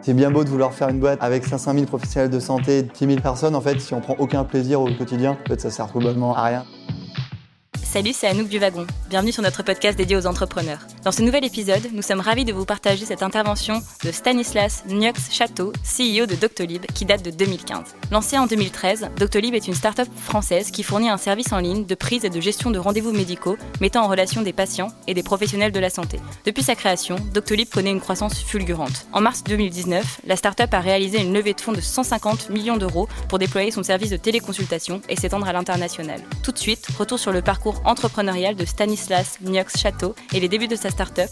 C'est bien beau de vouloir faire une boîte avec 500 000 professionnels de santé, 10 000 personnes. En fait, si on prend aucun plaisir au quotidien, en fait, ça sert globalement à rien. Salut, c'est Anouk du Wagon. Bienvenue sur notre podcast dédié aux entrepreneurs. Dans ce nouvel épisode, nous sommes ravis de vous partager cette intervention de Stanislas Niox Chateau, CEO de Doctolib, qui date de 2015. Lancée en 2013, Doctolib est une start-up française qui fournit un service en ligne de prise et de gestion de rendez-vous médicaux mettant en relation des patients et des professionnels de la santé. Depuis sa création, Doctolib connaît une croissance fulgurante. En mars 2019, la start-up a réalisé une levée de fonds de 150 millions d'euros pour déployer son service de téléconsultation et s'étendre à l'international. Tout de suite, retour sur le parcours entrepreneurial de Stanislas Niox Chateau et les débuts de sa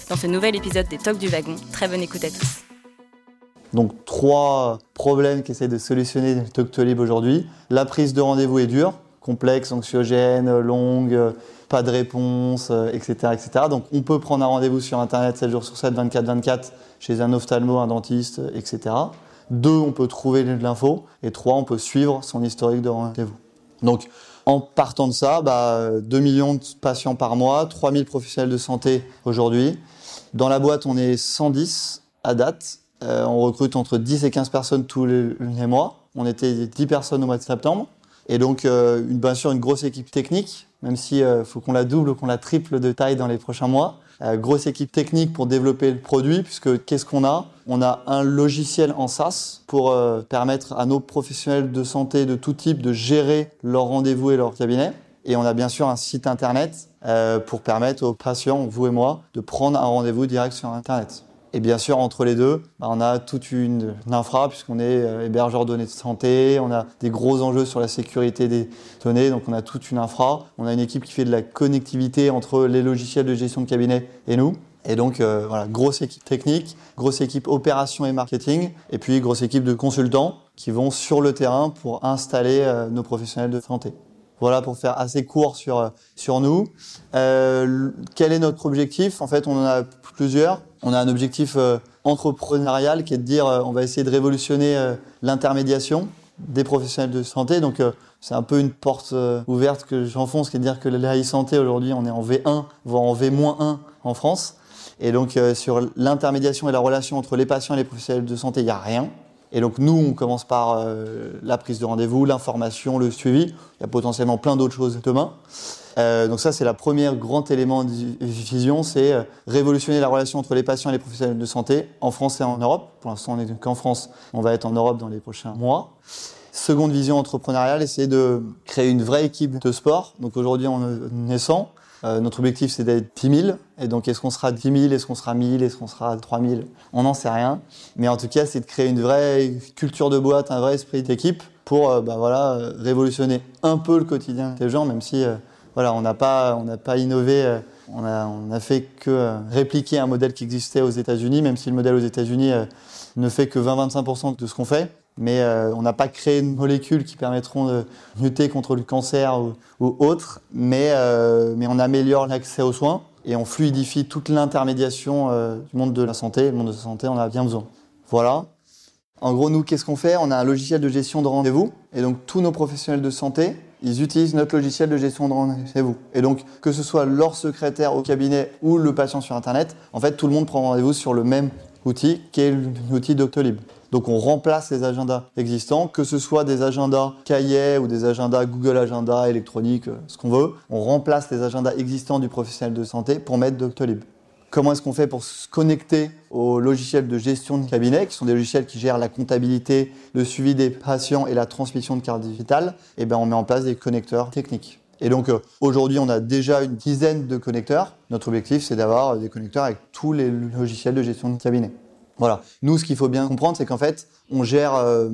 dans ce nouvel épisode des Talks du Wagon. Très bonne écoute à tous. Donc trois problèmes qu'essaie de solutionner Doctolib aujourd'hui. La prise de rendez-vous est dure, complexe, anxiogène, longue, pas de réponse, etc., etc. Donc on peut prendre un rendez-vous sur Internet 7 jours sur 7, 24-24 chez un ophtalmo, un dentiste, etc. Deux, on peut trouver de l'info. Et trois, on peut suivre son historique de rendez-vous. Donc en partant de ça, bah, 2 millions de patients par mois, 3000 professionnels de santé aujourd'hui. Dans la boîte, on est 110 à date. Euh, on recrute entre 10 et 15 personnes tous les, mois. On était 10 personnes au mois de septembre. Et donc, euh, une, bien sûr, une grosse équipe technique, même si euh, faut qu'on la double ou qu'on la triple de taille dans les prochains mois. Euh, grosse équipe technique pour développer le produit, puisque qu'est-ce qu'on a? On a un logiciel en SaaS pour euh, permettre à nos professionnels de santé de tout type de gérer leurs rendez-vous et leur cabinet. Et on a bien sûr un site internet euh, pour permettre aux patients, vous et moi, de prendre un rendez-vous direct sur Internet. Et bien sûr, entre les deux, bah, on a toute une, infra, puisqu'on est euh, hébergeur de données de santé, on a des gros enjeux sur la sécurité des données, donc on a toute une infra. On a une équipe qui fait de la connectivité entre les logiciels de gestion de cabinet et nous. Et donc, euh, voilà, grosse équipe technique, grosse équipe opération et marketing, et puis grosse équipe de consultants qui vont sur le terrain pour installer euh, nos professionnels de santé. Voilà pour faire assez court sur, sur nous. Euh, quel est notre objectif? En fait, on en a plusieurs. On a un objectif euh, entrepreneurial qui est de dire euh, on va essayer de révolutionner euh, l'intermédiation des professionnels de santé. Donc c'est un peu une porte ouverte que j'enfonce, qui est de dire que la santé aujourd'hui on est en V1, voire en V-1 en France. Et donc sur l'intermédiation et la relation entre les patients et les professionnels de santé, il n'y a rien. Et donc nous, on commence par la prise de rendez-vous, l'information, le suivi. Il y a potentiellement plein d'autres choses demain. Euh, donc ça, c'est la première grand élément de vision, c'est euh, révolutionner la relation entre les patients et les professionnels de santé en France et en Europe. Pour l'instant, on n'est qu'en France, on va être en Europe dans les prochains mois. Seconde vision entrepreneuriale, c'est de créer une vraie équipe de sport. Donc aujourd'hui, on est 100. Euh, notre objectif, c'est d'être 10 000. Et donc, est-ce qu'on sera 10 000 Est-ce qu'on sera 1000 Est-ce qu'on sera 3000 On n'en sait rien. Mais en tout cas, c'est de créer une vraie culture de boîte, un vrai esprit d'équipe pour euh, bah, voilà, révolutionner un peu le quotidien des gens, même si voilà, on n'a pas, pas innové. Euh, on a, on a fait que euh, répliquer un modèle qui existait aux États-Unis, même si le modèle aux États-Unis euh, ne fait que 20-25% de ce qu'on fait. Mais on n'a pas créé de molécules qui permettront de lutter contre le cancer ou, autre. Mais, mais on améliore l'accès aux soins et on fluidifie toute l'intermédiation du monde de la santé. Le monde de la santé, on a bien besoin. Voilà. En gros, nous, qu'est-ce qu'on fait? On a un logiciel de gestion de rendez-vous. Et donc, tous nos professionnels de santé ils utilisent notre logiciel de gestion de rendez-vous. Et donc, que ce soit leur secrétaire au cabinet ou le patient sur Internet, en fait, tout le monde prend rendez-vous sur le même outil qui est l'outil Doctolib. Donc on remplace les agendas existants, que ce soit des agendas cahiers ou des agendas Google Agenda électroniques, euh, ce qu'on veut. On remplace les agendas existants du professionnel de santé pour mettre Doctolib. Comment est-ce qu'on fait pour se connecter aux logiciels de gestion de cabinet, qui sont des logiciels qui gèrent la comptabilité, le suivi des patients et la transmission de carte digitale Eh bien, on met en place des connecteurs techniques. Et donc euh, aujourd'hui, on a déjà une dizaine de connecteurs. Notre objectif, c'est d'avoir des connecteurs avec tous les logiciels de gestion de cabinet. Voilà. Nous, ce qu'il faut bien comprendre, c'est qu'en fait, on gère, euh,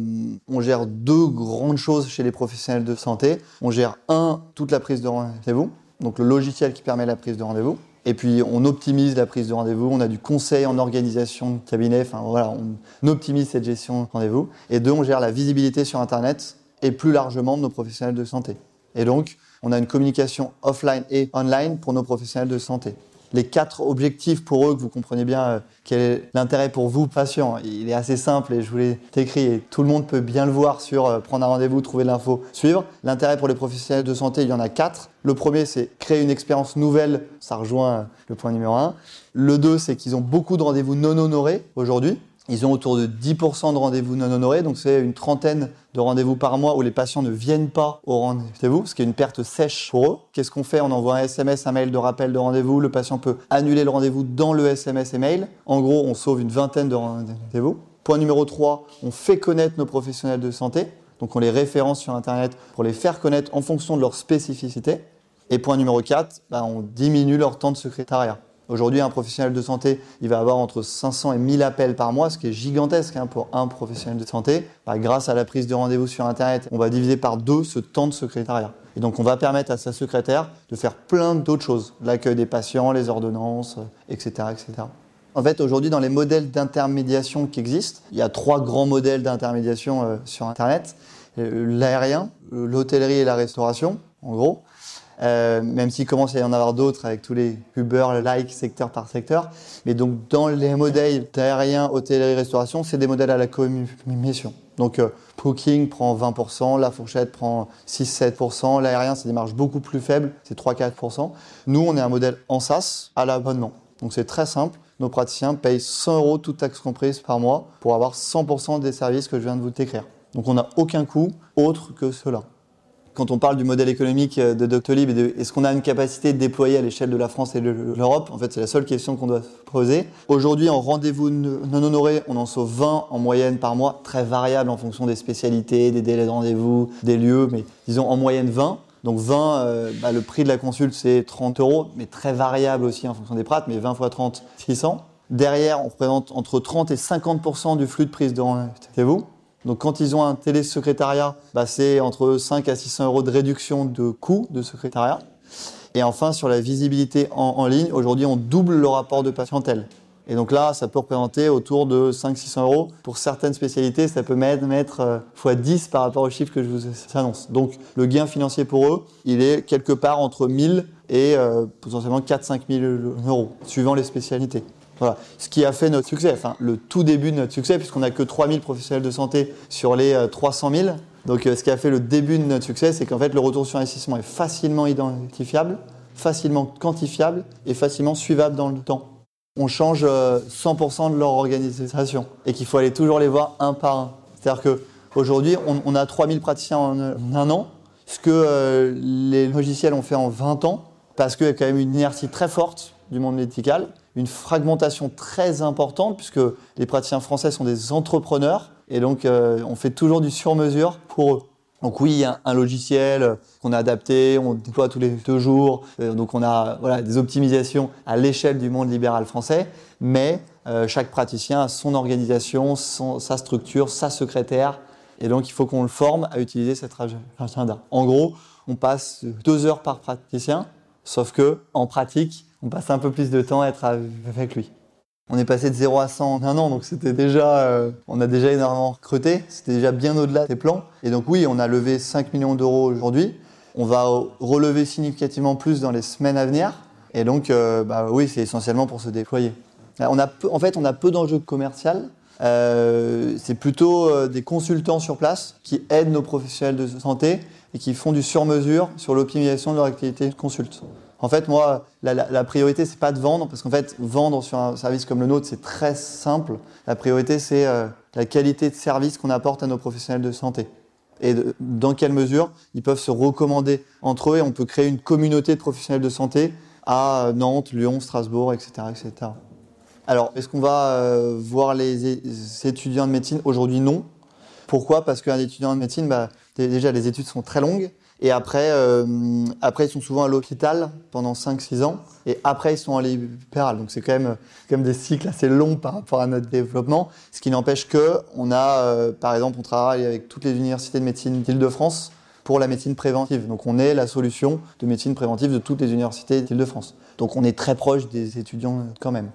on gère deux grandes choses chez les professionnels de santé. On gère un, toute la prise de rendez-vous, donc le logiciel qui permet la prise de rendez-vous. Et puis on optimise la prise de rendez-vous, on a du conseil en organisation de cabinet, enfin voilà, on optimise cette gestion de rendez-vous. Et deux, on gère la visibilité sur Internet et plus largement de nos professionnels de santé. Et donc, on a une communication offline et online pour nos professionnels de santé les quatre objectifs pour eux, que vous comprenez bien euh, quel est l'intérêt pour vous, patient. Il est assez simple et je vous l'ai écrit et tout le monde peut bien le voir sur euh, prendre un rendez-vous, trouver l'info, suivre. L'intérêt pour les professionnels de santé, il y en a quatre. Le premier, c'est créer une expérience nouvelle. Ça rejoint le point numéro un. Le deux, c'est qu'ils ont beaucoup de rendez-vous non honorés aujourd'hui. Ils ont autour de 10% de rendez-vous non honorés, donc c'est une trentaine de rendez-vous par mois où les patients ne viennent pas au rendez-vous, ce qui est une perte sèche pour eux. Qu'est-ce qu'on fait? On envoie un SMS, un mail de rappel de rendez-vous. Le patient peut annuler le rendez-vous dans le SMS et mail. En gros, on sauve une vingtaine de rendez-vous. Point numéro 3, on fait connaître nos professionnels de santé. Donc on les référence sur Internet pour les faire connaître en fonction de leur spécificité. Et point numéro 4, bah, on diminue leur temps de secrétariat. Aujourd'hui, un professionnel de santé, il va avoir entre 500 et 1000 appels par mois, ce qui est gigantesque hein, pour un professionnel de santé. Bah, grâce à la prise de rendez-vous sur Internet, on va diviser par deux ce temps de secrétariat. Et donc, on va permettre à sa secrétaire de faire plein d'autres choses, l'accueil des patients, les ordonnances, etc., etc. En fait, aujourd'hui, dans les modèles d'intermédiation qui existent, il y a trois grands modèles d'intermédiation euh, sur Internet. Euh, l'aérien, l'hôtellerie et la restauration, en gros. Euh, même s'il commence à y en avoir d'autres avec tous les Uber, like, secteur par secteur. Mais donc, dans les modèles d'aérien, hôtellerie, restauration, c'est des modèles à la commission. Donc, euh, Booking prend 20%, la fourchette prend 6-7%, l'aérien, c'est des marges beaucoup plus faibles, c'est 3-4%. Nous, on est un modèle en SaaS à l'abonnement. Donc, c'est très simple. Nos praticiens payent 100 euros toute taxe comprise par mois pour avoir 100% des services que je viens de vous décrire. Donc, on n'a aucun coût autre que cela quand on parle du modèle économique euh, de Doctolib et de est-ce qu'on a une capacité de déployer à l'échelle de la France et de l'Europe, en fait, c'est la seule question qu'on doit poser. Aujourd'hui, en rendez-vous non honoré, on en sauve 20 en moyenne par mois, très variable en fonction des spécialités, des délais de rendez-vous, des lieux, mais disons en moyenne 20. Donc 20, euh, bah, le prix de la consulte, c'est 30 euros, mais très variable aussi en fonction des prates, mais 20 fois 30, 600. Derrière, on représente entre 30 et 50% du flux de prise de rendez-vous. Donc quand ils ont un télésecrétariat, bah, c'est entre 5 à 600 euros de réduction de coût de secrétariat. Et enfin, sur la visibilité en, ligne, aujourd'hui, on double le rapport de patientèle. Et donc là, ça peut représenter autour de 500-600 euros. Pour certaines spécialités, ça peut mettre, mettre x10 par rapport aux chiffres que je vous annonce. Donc le gain financier pour eux, il est quelque part entre 1000 et euh, potentiellement 4-5 000 euros, suivant les spécialités. Voilà. Ce qui a fait notre succès, enfin le tout début de notre succès, puisqu'on n'a que 3000 professionnels de santé sur les 300 euh, 000. Donc euh, ce qui a fait le début de notre succès, c'est qu'en fait le retour sur investissement est facilement identifiable, facilement quantifiable et facilement suivable dans le temps. On change 100% euh, de leur organisation et qu'il faut aller toujours les voir un par un. C'est-à-dire qu'aujourd'hui, on, on, a 3000 praticiens en un an, ce que les logiciels ont fait en 20 ans, parce qu'il y a quand même une inertie très forte du monde médical une fragmentation très importante puisque les praticiens français sont des entrepreneurs et donc euh, on fait toujours du sur-mesure pour eux. Donc oui, a un logiciel qu'on a adapté, on déploie tous les deux jours, euh, donc on a voilà, des optimisations à l'échelle du monde libéral français, mais euh, chaque praticien a son organisation, sa structure, sa secrétaire, et donc il faut qu'on le forme à utiliser cette agenda. En gros, on passe deux heures par praticien, sauf que en pratique, on passe un peu plus de temps à être avec lui. On est passé de 0 à 100 en un an, donc c'était déjà, euh, on a déjà énormément recruté, c'était déjà bien au-delà des plans. Et donc oui, on a levé 5 millions d'euros aujourd'hui. On va relever significativement plus dans les semaines à venir. Et donc, euh, bah oui, c'est essentiellement pour se déployer. On a en fait, on a peu d'enjeux commerciaux. Euh, c'est plutôt des consultants sur place qui aident nos professionnels de santé et qui font du sur-mesure sur l'optimisation de leur activité de consulte. En fait, moi, la, la, la priorité, c'est pas de vendre, parce qu'en fait, vendre sur un service comme le nôtre, c'est très simple. La priorité, c'est euh, la qualité de service qu'on apporte à nos professionnels de santé. Et dans quelle mesure ils peuvent se recommander entre eux et on peut créer une communauté de professionnels de santé à Nantes, Lyon, Strasbourg, etc. etc. Alors, est-ce qu'on va euh, voir les, étudiants de médecine? Aujourd'hui, non. Pourquoi? Parce qu'un étudiant de médecine, bah, déjà, les études sont très longues. Et après, euh, après, ils sont souvent à l'hôpital pendant 5-6 ans. Et après, ils sont à libéral. Donc, c'est quand même, quand même des cycles assez longs par rapport à notre développement. Ce qui n'empêche que on a, euh, par exemple, on travaille avec toutes les universités de médecine d'Île-de-France pour la médecine préventive. Donc, on est la solution de médecine préventive de toutes les universités d'Île-de-France. Donc, on est très proche des étudiants quand même.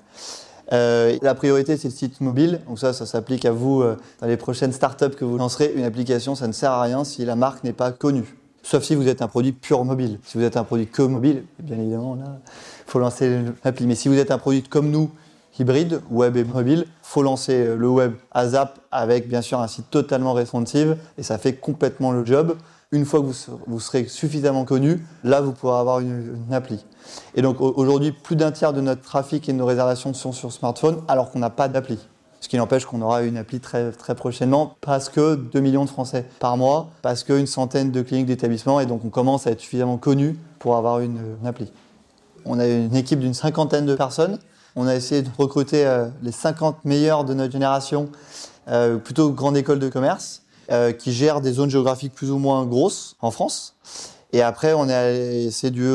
Euh, la priorité, c'est le site mobile. Donc ça, ça s'applique à vous euh, dans les prochaines startups que vous lancerez. Une application, ça ne sert à rien si la marque n'est pas connue sauf si vous êtes un produit pur mobile. Si vous êtes un produit que mobile, bien évidemment, là, il faut lancer l'appli. Mais si vous êtes un produit comme nous, hybride, web et mobile, faut lancer le web à Zap avec bien sûr un site totalement responsive et ça fait complètement le job. Une fois que vous, serez suffisamment connu, là vous pourrez avoir une, appli. Et donc aujourd'hui, plus d'un tiers de notre trafic et de nos réservations sont sur smartphone alors qu'on n'a pas d'appli. Ce qui n'empêche qu'on aura une appli très, très prochainement parce que 2 millions de Français par mois, parce qu'une centaine de cliniques d'établissements et donc on commence à être suffisamment connu pour avoir une, appli. On a une équipe d'une cinquantaine de personnes. On a essayé de recruter euh, les 50 meilleurs de notre génération, euh, plutôt grande école de commerce, euh, qui gèrent des zones géographiques plus ou moins grosses en France. Et après, on a essayé du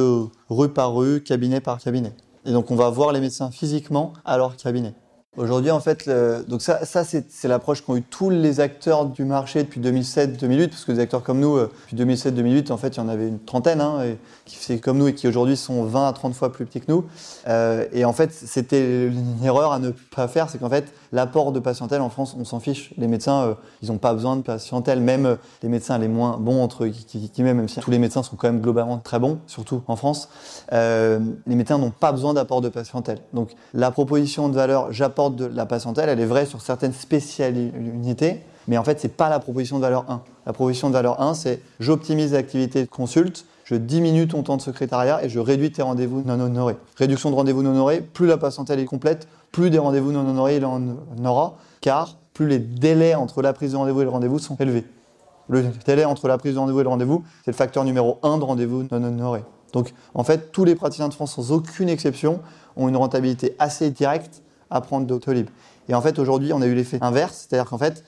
rue par rue, cabinet par cabinet. Et donc, on va voir les médecins physiquement à leur cabinet. Aujourd'hui, en fait, donc ça, ça c'est l'approche qu'ont eu tous les acteurs du marché depuis 2007-2008, parce que des acteurs comme nous, euh, depuis 2007-2008, en fait, il y en avait une trentaine, hein, qui fait comme nous et qui aujourd'hui sont 20 à 30 fois plus petits que nous. Euh, et en fait, c'était une erreur à ne pas faire, c'est qu'en fait, l'apport de patientèle en France, on s'en fiche. Les médecins, euh, ils n'ont pas besoin de patientèle, même les médecins les moins bons entre guillemets, même si tous les médecins sont quand même globalement très bons, surtout en France, les médecins n'ont pas besoin d'apport de patientèle. Donc, la proposition de valeur, j'apporte de la patientèle, elle est vraie sur certaines spécialités, mais en fait, c'est pas la proposition de valeur 1. La proposition de valeur 1, c'est j'optimise l'activité de consulte, je diminue ton temps de secrétariat et je réduis tes rendez-vous non honorés. Réduction de rendez-vous non honorés, plus la patientèle est complète, plus des rendez-vous non honorés il en aura, car plus les délais entre la prise de rendez-vous et le rendez-vous sont élevés. Le délai entre la prise de rendez-vous et le rendez-vous, c'est le facteur numéro 1 de rendez-vous non honorés. Donc, en fait, tous les praticiens de France, sans aucune exception, ont une rentabilité assez directe apprendre Doctolib. Et en fait, aujourd'hui, on a eu l'effet inverse, c'est-à-dire qu'en fait,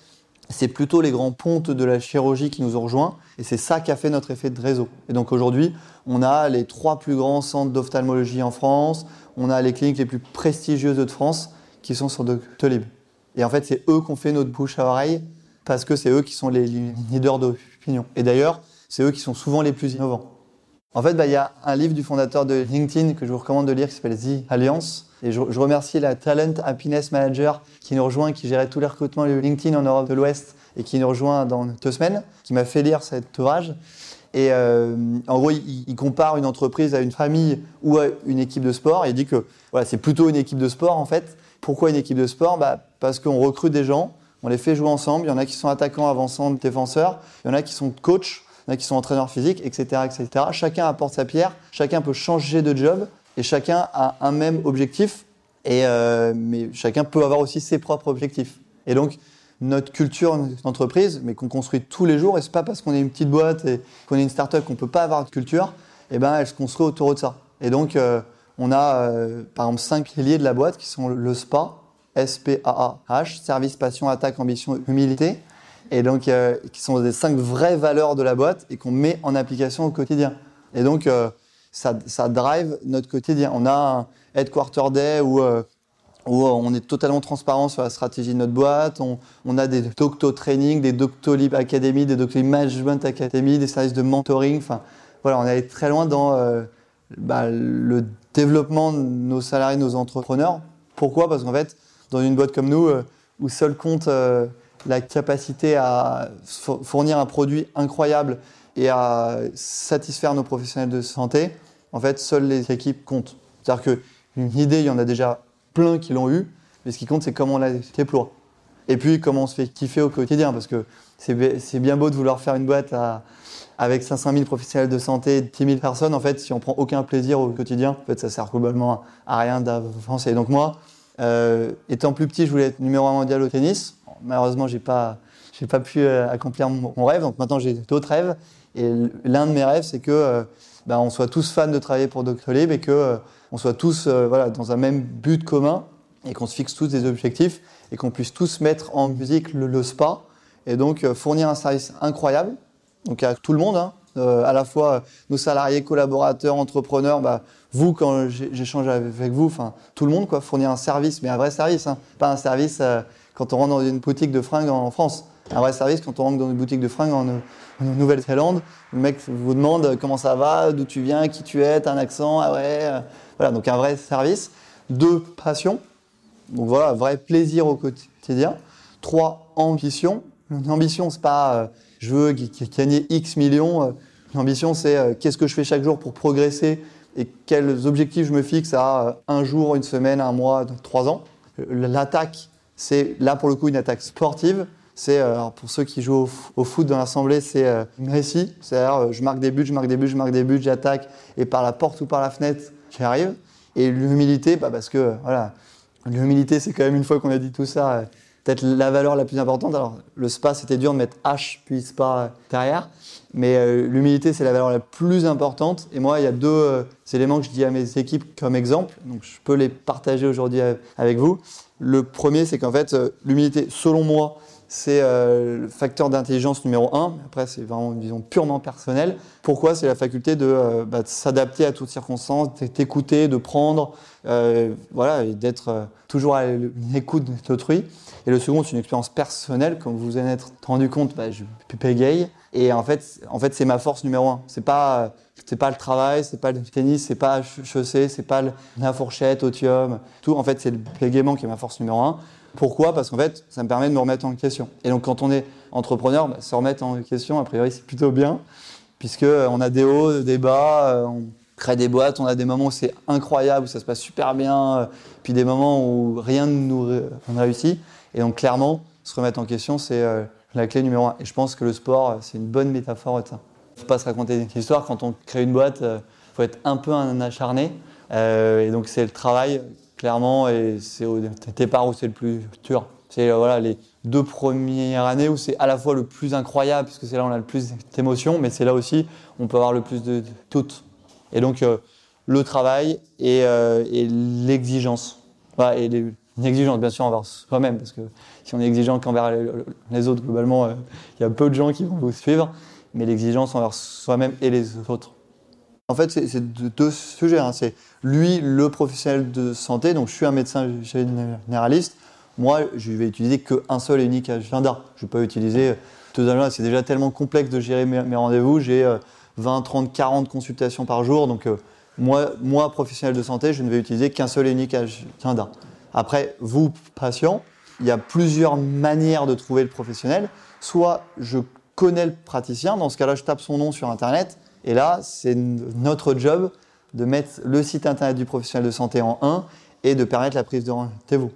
c'est plutôt les grands pontes de la chirurgie qui nous ont rejoints, et c'est ça qui a fait notre effet de réseau. Et donc aujourd'hui, on a les trois plus grands centres d'ophtalmologie en France, on a les cliniques les plus prestigieuses de France qui sont sur Doctolib. Et en fait, c'est eux qui ont fait notre bouche à oreille, parce que c'est eux qui sont les leaders d'opinion. Et d'ailleurs, c'est eux qui sont souvent les plus innovants. En fait, bah, il y a un livre du fondateur de LinkedIn que je vous recommande de lire qui s'appelle The Alliance, et je, remercie la Talent Happiness Manager qui nous rejoint, qui gérait tous les recrutements LinkedIn en Europe de l'Ouest et qui nous rejoint dans deux semaines, qui m'a fait lire cet ouvrage. Et euh, en gros, il, compare une entreprise à une famille ou à une équipe de sport. Il dit que voilà, c'est plutôt une équipe de sport en fait. Pourquoi une équipe de sport? Bah, Parce qu'on recrute des gens, on les fait jouer ensemble. Il y en a qui sont attaquants, avançants, défenseurs. Il y en a qui sont coachs, il y en a qui sont entraîneurs physiques, etc., etc. Chacun apporte sa pierre, chacun peut changer de job et chacun a un même objectif, et, euh, mais chacun peut avoir aussi ses propres objectifs. Et donc, notre culture d'entreprise, mais qu'on construit tous les jours, et c'est pas parce qu'on est une petite boîte et qu'on est une start-up qu'on peut pas avoir de culture, et eh ben, elle se construit autour de ça. Et donc, euh, on a, euh, par exemple, cinq piliers de la boîte qui sont le SPA, S-P-A-A-H, service, passion, attaque, ambition, humilité, et donc, qui sont des cinq vraies valeurs de la boîte et qu'on met en application au quotidien. Et donc, ça, drive notre quotidien. On a un headquarter day où, euh, où on est totalement transparent sur la stratégie de notre boîte. On, a des docto training, des doctolib academy, des doctolib management academy, des services de mentoring. Enfin, voilà, on est très loin dans euh, bah, le développement de nos salariés, nos entrepreneurs. Pourquoi? Parce qu'en fait, dans une boîte comme nous, euh, où seul compte la capacité à fournir un produit incroyable et à satisfaire nos professionnels de santé, en fait, seules les équipes comptent. C'est-à-dire qu'une idée, il y en a déjà plein qui l'ont eu, mais ce qui compte, c'est comment on la déploie. Et puis, comment on se fait kiffer au quotidien, parce que c'est bien beau de vouloir faire une boîte avec 500 000 professionnels de santé, 10 000 personnes. En fait, si on prend aucun plaisir au quotidien, en fait, ça sert globalement à rien d'avancer. Donc moi, euh, étant plus petit, je voulais être numéro un mondial au tennis. Malheureusement, j'ai pas, pas pu euh, accomplir mon, rêve. Donc maintenant, j'ai d'autres rêves. Et l'un de mes rêves, c'est que euh, ben, on soit tous fans de travailler pour Doctolib et que euh, on soit tous euh, dans un même but commun et qu'on se fixe tous des objectifs et qu'on puisse tous mettre en musique le, spa et donc fournir un service incroyable donc à tout le monde, hein, à la fois nos salariés, collaborateurs, entrepreneurs, bah, vous quand j'échange avec vous, tout le monde quoi, fournir un service, mais un vrai service, hein, pas un service quand on rentre dans une boutique de fringues en France un vrai service quand on rentre dans une boutique de fringues en, Nouvelle-Zélande. Le mec vous demande comment ça va, d'où tu viens, qui tu es, t'as un accent, ah ouais. Euh, voilà, donc un vrai service. Deux, passion. Donc voilà, vrai plaisir au quotidien. Trois, ambition. Une ambition, c'est pas euh, je veux gagner X millions. Euh, l'ambition, c'est qu'est-ce que je fais chaque jour pour progresser et quels objectifs je me fixe à un jour, une semaine, un mois, trois ans. L'attaque, c'est là pour le coup une attaque sportive. C'est, euh, pour ceux qui jouent au, foot dans l'assemblée, c'est euh, Messi. C'est-à-dire, euh, je marque des buts, je marque des buts, je marque des buts, j'attaque, et par la porte ou par la fenêtre, j'y arrive. Et l'humilité, bah, parce que, voilà, L'humilité, c'est quand même une fois qu'on a dit tout ça, peut-être la valeur la plus importante. Alors, le spa, c'était dur de mettre H puis spa derrière, mais l'humilité, c'est la valeur la plus importante. Et moi, il y a deux éléments que je dis à mes équipes comme exemple, donc je peux les partager aujourd'hui avec vous. Le premier, c'est qu'en fait, l'humilité, selon moi, c'est le facteur d'intelligence numéro un. Après, c'est vraiment, disons, purement personnel. Pourquoi? C'est la faculté de, bah, de s'adapter à toutes circonstances, d'écouter, de prendre, euh, voilà, et d'être euh, toujours à l'écoute d'autrui. Et le second, c'est une expérience personnelle. Comme vous en êtes rendu compte, bah, je gay Et en fait, en fait c'est ma force numéro un. C'est pas, c'est pas le travail, c'est pas le tennis, c'est pas chaussée, c'est pas la fourchette, otium, tout. En fait, c'est le pégaiement qui est ma force numéro un. Pourquoi? Parce qu'en fait, ça me permet de me remettre en question. Et donc, quand on est entrepreneur, bah, se remettre en question, a priori, c'est plutôt bien, puisque on a des hauts, des bas, on crée des boîtes, on a des moments où c'est incroyable, où ça se passe super bien, euh, puis des moments où rien ne nous réussit. Et donc clairement, se remettre en question, c'est euh, la clé numéro un. Et je pense que le sport, euh, c'est une bonne métaphore de ça. Il ne faut pas se raconter des histoires. Quand on crée une boîte, il faut être un peu un acharné. et donc c'est le travail, clairement, et c'est au départ où c'est le plus dur. C'est voilà, les deux premières années où c'est à la fois le plus incroyable, puisque c'est là où on a le plus d'émotions, mais c'est là aussi où on peut avoir le plus de, toutes. Et donc, euh, le travail et, euh, l'exigence. et une exigence, bien sûr, envers soi-même, parce que si on est exigeant qu'envers les, autres, globalement, euh, il y a peu de gens qui vont vous suivre, mais l'exigence envers soi-même et les autres. En fait, c'est deux sujets. Hein. C'est lui, le professionnel de santé, donc je suis un médecin généraliste. Moi, je vais utiliser qu'un seul et unique agenda. Je ne vais pas utiliser deux agendas. C'est déjà tellement complexe de gérer mes rendez-vous. J'ai 20, 30, 40 consultations par jour. Donc, euh, moi, moi, professionnel de santé, je ne vais utiliser qu'un seul et unique agenda. Après, vous, patient, il y a plusieurs manières de trouver le professionnel. Soit je connais le praticien, dans ce cas-là, je tape son nom sur Internet, et là, c'est notre job de mettre le site Internet du professionnel de santé en 1 et de permettre la prise de rendez-vous.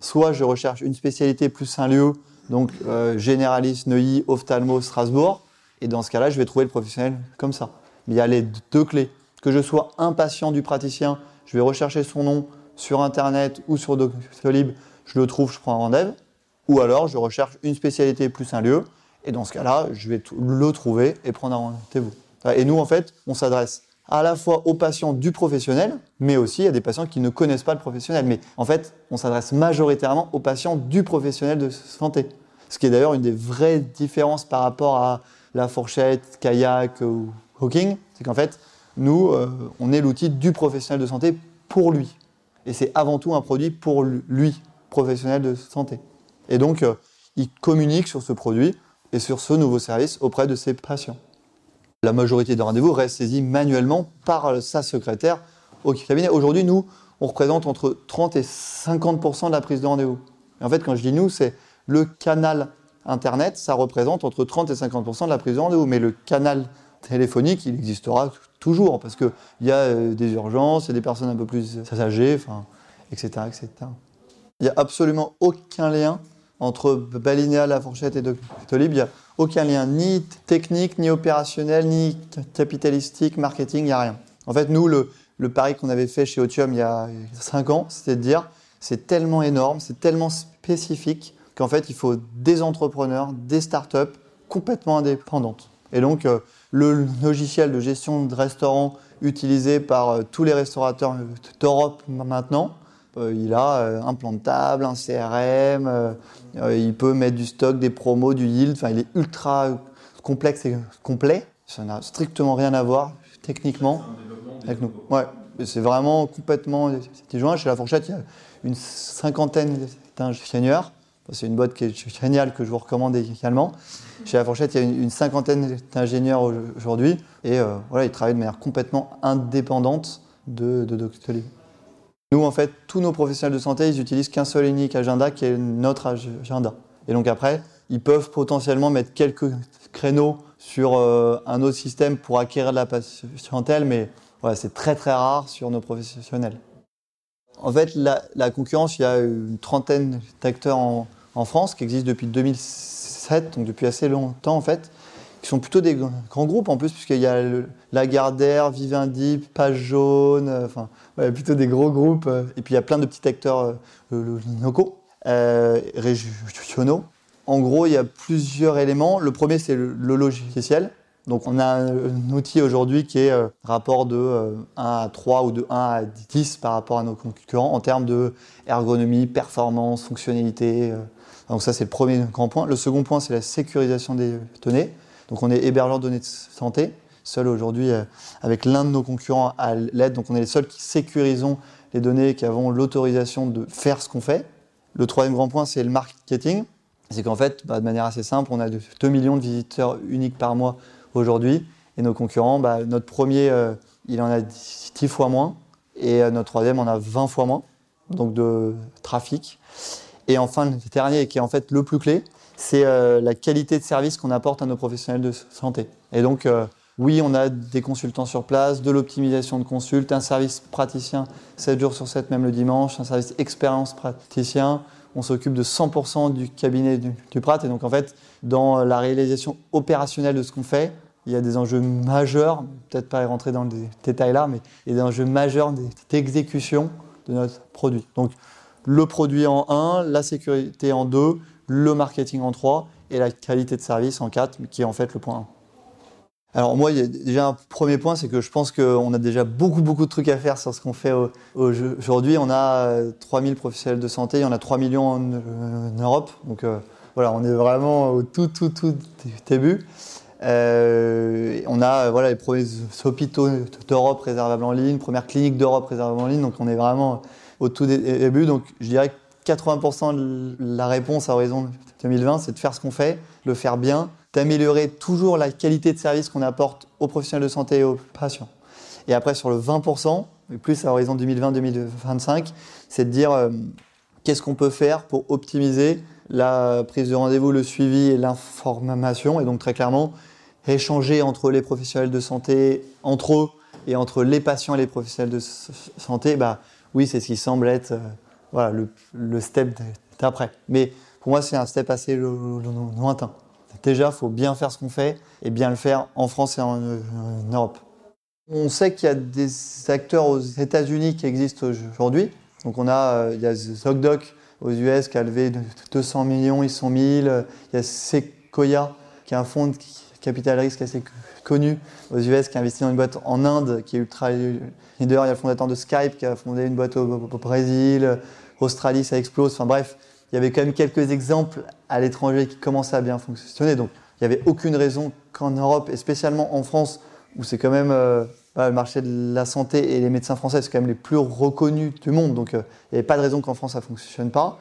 Soit je recherche une spécialité plus un lieu, donc euh, généraliste, Neuilly, ophtalmo, Strasbourg, et dans ce cas-là, je vais trouver le professionnel comme ça. Mais il y a les deux clés. Que je sois impatient du praticien, je vais rechercher son nom sur Internet ou sur Doctolib, je le trouve, je prends un rendez-vous. Ou alors, je recherche une spécialité plus un lieu, et dans ce cas-là, je vais le trouver et prendre un rendez-vous. Et nous, en fait, on s'adresse à la fois aux patients du professionnel, mais aussi à des patients qui ne connaissent pas le professionnel. Mais en fait, on s'adresse majoritairement aux patients du professionnel de santé. Ce qui est d'ailleurs une des vraies différences par rapport à la fourchette, kayak ou hawking, c'est qu'en fait, nous, euh, on est l'outil du professionnel de santé pour lui. Et c'est avant tout un produit pour lui, professionnel de santé. Et donc, euh, il communique sur ce produit et sur ce nouveau service auprès de ses patients. La majorité des rendez-vous reste saisie manuellement par sa secrétaire au cabinet. Aujourd'hui, nous, on représente entre 30 et 50% de la prise de rendez-vous. En fait, quand je dis nous, c'est le canal Internet, ça représente entre 30 et 50% de la prise de rendez-vous. Mais le canal téléphonique, il existera toujours parce qu'il y a euh, des urgences, il y a des personnes un peu plus âgées, etc., etc. Il n'y a absolument aucun lien entre Balinéa, La Fourchette et Doctolib. Il n'y a aucun lien ni technique, ni opérationnel, ni capitalistique, marketing, il n'y a rien. En fait, nous, le, le pari qu'on avait fait chez Otium il y a 5 ans, c'était de dire c'est tellement énorme, c'est tellement spécifique qu'en fait, il faut des entrepreneurs, des startups complètement indépendantes. Et donc, euh, le logiciel de gestion de restaurants utilisé par euh, tous les restaurateurs d'Europe maintenant, euh, il a un plan de table, un CRM, il peut mettre du stock, des promos, du yield, enfin, il est ultra complexe et complet. Ça n'a strictement rien à voir techniquement avec nous. Ouais, c'est vraiment complètement disjoint. Chez La Fourchette, il y a une cinquantaine d'ingénieurs c'est une boîte qui est géniale que je vous recommande également. Chez La Fourchette, il y a une, cinquantaine d'ingénieurs aujourd'hui et euh, voilà, ils travaillent de manière complètement indépendante de, de Doctolib. Nous, en fait, tous nos professionnels de santé, ils utilisent qu'un seul et unique agenda qui est notre agenda. Et donc après, ils peuvent potentiellement mettre quelques créneaux sur euh, un autre système pour acquérir de la patientèle, mais c'est très très rare sur nos professionnels. En fait, la, concurrence, il y a une trentaine d'acteurs en, en France, qui existe depuis 2007, donc depuis assez longtemps en fait, qui sont plutôt des grands groupes en plus, puisqu'il y a Lagardère, Vivendi, Page Jaune, enfin, plutôt des gros groupes. et puis il y a plein de petits acteurs locaux, régionaux. En gros, il y a plusieurs éléments. Le premier, c'est le, logiciel. Donc on a un, outil aujourd'hui qui est euh, rapport de 1 euh, à 3 ou de 1 à 10 par rapport à nos concurrents en termes de ergonomie, performance, fonctionnalité. Euh. Donc ça c'est le premier grand point. Le second point c'est la sécurisation des données. Donc on est hébergeur de données de santé, seul aujourd'hui avec l'un de nos concurrents à l'aide. Donc on est les seuls qui sécurisons les données, qui avons l'autorisation de faire ce qu'on fait. Le troisième grand point c'est le marketing. C'est qu'en fait, bah, de manière assez simple, on a 2 millions de visiteurs uniques par mois aujourd'hui. Et nos concurrents, bah, notre premier, euh, il en a 10 fois moins. Et euh, notre troisième en a 20 fois moins, donc de trafic. Et enfin, le dernier, qui est en fait le plus clé, c'est euh, la qualité de service qu'on apporte à nos professionnels de santé. Et donc, oui, on a des consultants sur place, de l'optimisation de consultes, un service praticien 7 jours sur 7, même le dimanche, un service expérience praticien. On s'occupe de 100% du cabinet du, du, Prat. Et donc, en fait, dans la réalisation opérationnelle de ce qu'on fait, il y a des enjeux majeurs, peut-être pas rentrer dans les détails là, mais il y a des enjeux majeurs d'exécution de notre produit. Donc le produit en 1, la sécurité en 2, le marketing en 3 et la qualité de service en 4, qui est en fait le point 1. Alors moi, il y a déjà un premier point, c'est que je pense qu'on a déjà beaucoup, beaucoup de trucs à faire sur ce qu'on fait aujourd'hui. On a 3000 professionnels de santé, il y en a 3 millions en, Europe. Donc euh, voilà, on est vraiment au tout, tout, tout début. Euh, on a euh, voilà, les premiers hôpitaux d'Europe réservables en ligne, première clinique d'Europe réservable en ligne, donc on est vraiment au tout début. Donc je dirais que 80% de la réponse à horizon 2020, c'est de faire ce qu'on fait, le faire bien, d'améliorer toujours la qualité de service qu'on apporte aux professionnels de santé et aux patients. Et après, sur le 20%, plus à horizon 2020-2025, c'est de dire euh, qu'est-ce qu'on peut faire pour optimiser la prise de rendez-vous, le suivi et l'information. Et donc très clairement, échanger entre les professionnels de santé, entre eux, et entre les patients et les professionnels de santé, bah, oui, c'est ce qui semble être euh, voilà, le, le step d'après. Mais pour moi, c'est un step assez lointain. Déjà, il faut bien faire ce qu'on fait et bien le faire en France et en, Europe. On sait qu'il y a des acteurs aux États-Unis qui existent aujourd'hui. Donc on a, euh, il y a ZocDoc aux US qui a levé 200 millions, ils sont 1000. Il y a Sequoia qui est un fonds qui capital risque assez connu aux US qui a investi dans une boîte en Inde qui est ultra leader. Il y a le fondateur de Skype qui a fondé une boîte au, Brésil. Australie, ça explose. Enfin bref, il y avait quand même quelques exemples à l'étranger qui commençaient à bien fonctionner. Donc il n'y avait aucune raison qu'en Europe, et spécialement en France, où c'est quand même euh, le marché de la santé et les médecins français, c'est quand même les plus reconnus du monde. Donc euh, il n'y avait pas de raison qu'en France ça ne fonctionne pas.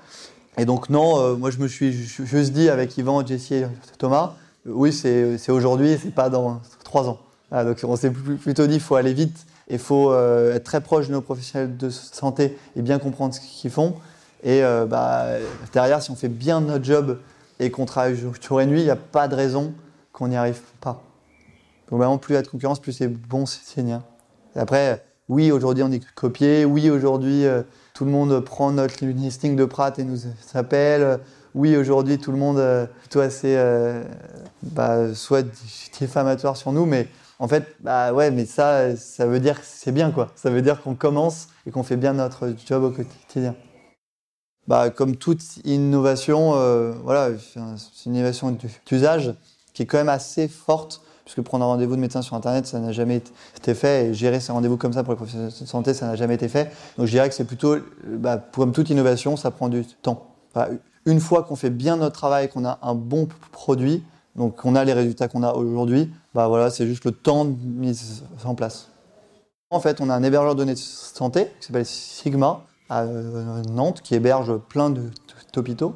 Et donc non, euh, moi je me suis juste dit avec Yvan, Jessie et Thomas, oui, c'est aujourd'hui, c'est pas dans trois ans. donc on s'est plutôt dit qu'il faut aller vite et il faut euh, être très proche de nos professionnels de santé et bien comprendre ce qu'ils font. Et euh, bah, derrière, si on fait bien notre job et qu'on travaille jour et nuit, il n'y a pas de raison qu'on n'y arrive pas. Donc vraiment, plus il y a de concurrence, plus c'est bon signe. Et après, oui, aujourd'hui on est copié. Oui, aujourd'hui euh, tout le monde prend notre listing de Pratt et nous appelle oui, aujourd'hui, tout le monde est plutôt assez, soit diffamatoire sur nous, mais en fait, bah ouais, mais ça, ça veut dire que c'est bien, quoi. Ça veut dire qu'on commence et qu'on fait bien notre job au quotidien. Bah, comme toute innovation, euh, voilà, c'est une innovation d'usage qui est quand même assez forte, puisque prendre un rendez-vous de médecin sur Internet, ça n'a jamais été fait, et gérer ces rendez-vous comme ça pour les professionnels de santé, ça n'a jamais été fait. Donc je dirais que c'est plutôt, bah, comme toute innovation, ça prend du temps. Une fois qu'on fait bien notre travail, qu'on a un bon produit, donc qu'on a les résultats qu'on a aujourd'hui, bah voilà, c'est juste le temps de mise en place. En fait, on a un hébergeur de données de santé qui s'appelle Sigma à euh, Nantes, qui héberge plein d'hôpitaux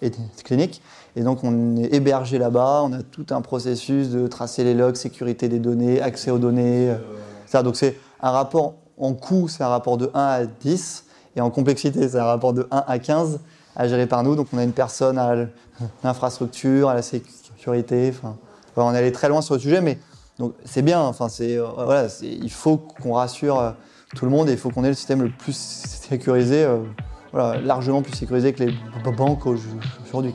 et de cliniques. Et donc, on est hébergé là-bas. On a tout un processus de tracer les logs, sécurité des données, accès aux données. Euh, ça. Donc, c'est un rapport en coût, c'est un rapport de 1 à 10. Et en complexité, c'est un rapport de 1 à 15 à gérer par nous. Donc on a une personne à l'infrastructure, à la sécurité. Enfin, on est allé très loin sur le sujet, mais c'est bien. Enfin, euh, voilà, il faut qu'on rassure euh, tout le monde et il faut qu'on ait le système le plus sécurisé, euh, voilà, largement plus sécurisé que les banques aujourd'hui.